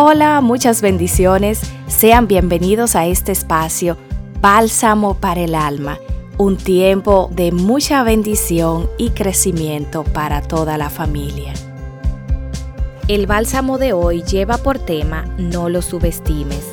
Hola, muchas bendiciones. Sean bienvenidos a este espacio, Bálsamo para el Alma, un tiempo de mucha bendición y crecimiento para toda la familia. El bálsamo de hoy lleva por tema No lo subestimes.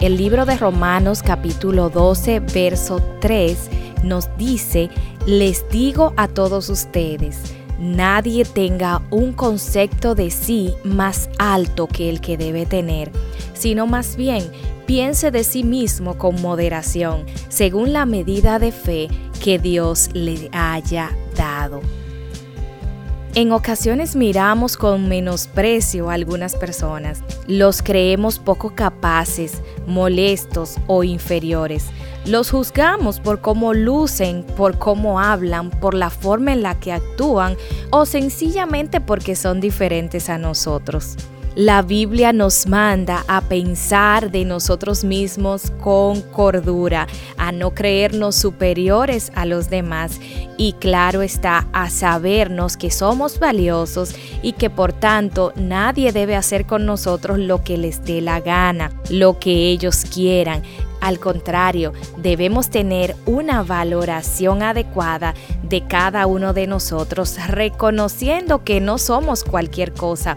El libro de Romanos capítulo 12, verso 3 nos dice, les digo a todos ustedes, nadie tenga un concepto de sí más alto que el que debe tener, sino más bien piense de sí mismo con moderación, según la medida de fe que Dios le haya dado. En ocasiones miramos con menosprecio a algunas personas. Los creemos poco capaces, molestos o inferiores. Los juzgamos por cómo lucen, por cómo hablan, por la forma en la que actúan o sencillamente porque son diferentes a nosotros. La Biblia nos manda a pensar de nosotros mismos con cordura, a no creernos superiores a los demás y claro está a sabernos que somos valiosos y que por tanto nadie debe hacer con nosotros lo que les dé la gana, lo que ellos quieran. Al contrario, debemos tener una valoración adecuada de cada uno de nosotros, reconociendo que no somos cualquier cosa,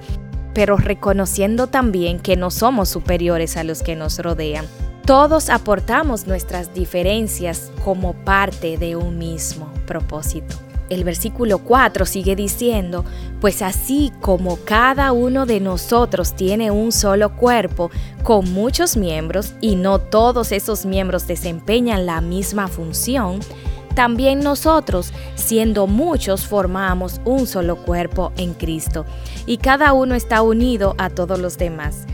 pero reconociendo también que no somos superiores a los que nos rodean. Todos aportamos nuestras diferencias como parte de un mismo propósito. El versículo 4 sigue diciendo, pues así como cada uno de nosotros tiene un solo cuerpo con muchos miembros y no todos esos miembros desempeñan la misma función, también nosotros, siendo muchos, formamos un solo cuerpo en Cristo y cada uno está unido a todos los demás.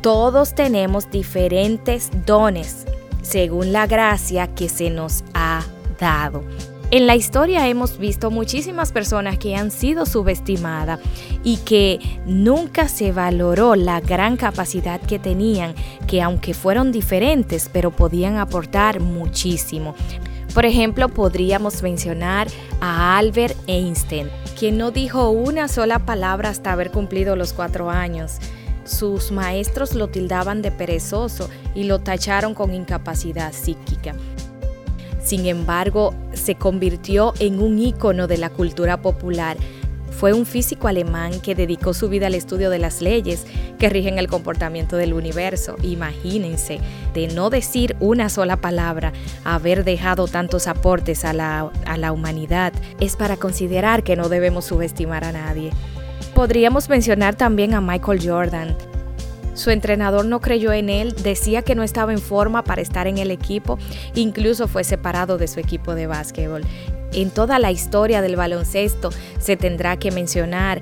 Todos tenemos diferentes dones según la gracia que se nos ha dado. En la historia hemos visto muchísimas personas que han sido subestimadas y que nunca se valoró la gran capacidad que tenían, que aunque fueron diferentes, pero podían aportar muchísimo. Por ejemplo, podríamos mencionar a Albert Einstein, quien no dijo una sola palabra hasta haber cumplido los cuatro años. Sus maestros lo tildaban de perezoso y lo tacharon con incapacidad psíquica. Sin embargo, se convirtió en un ícono de la cultura popular fue un físico alemán que dedicó su vida al estudio de las leyes que rigen el comportamiento del universo. Imagínense, de no decir una sola palabra, haber dejado tantos aportes a la, a la humanidad, es para considerar que no debemos subestimar a nadie. Podríamos mencionar también a Michael Jordan, su entrenador no creyó en él, decía que no estaba en forma para estar en el equipo, incluso fue separado de su equipo de básquetbol. En toda la historia del baloncesto se tendrá que mencionar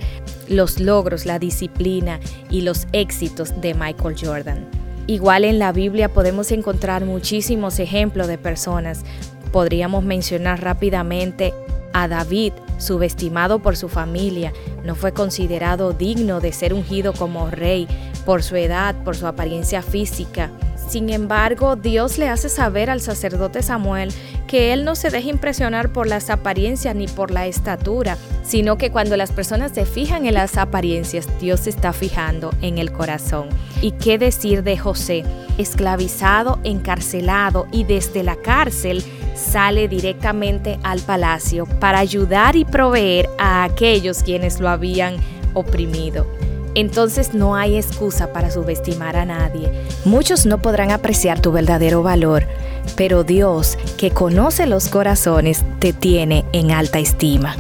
los logros, la disciplina y los éxitos de Michael Jordan. Igual en la Biblia podemos encontrar muchísimos ejemplos de personas. Podríamos mencionar rápidamente a David, subestimado por su familia, no fue considerado digno de ser ungido como rey por su edad, por su apariencia física. Sin embargo, Dios le hace saber al sacerdote Samuel que él no se deje impresionar por las apariencias ni por la estatura, sino que cuando las personas se fijan en las apariencias, Dios se está fijando en el corazón. ¿Y qué decir de José? Esclavizado, encarcelado y desde la cárcel sale directamente al palacio para ayudar y proveer a aquellos quienes lo habían oprimido. Entonces no hay excusa para subestimar a nadie. Muchos no podrán apreciar tu verdadero valor, pero Dios, que conoce los corazones, te tiene en alta estima.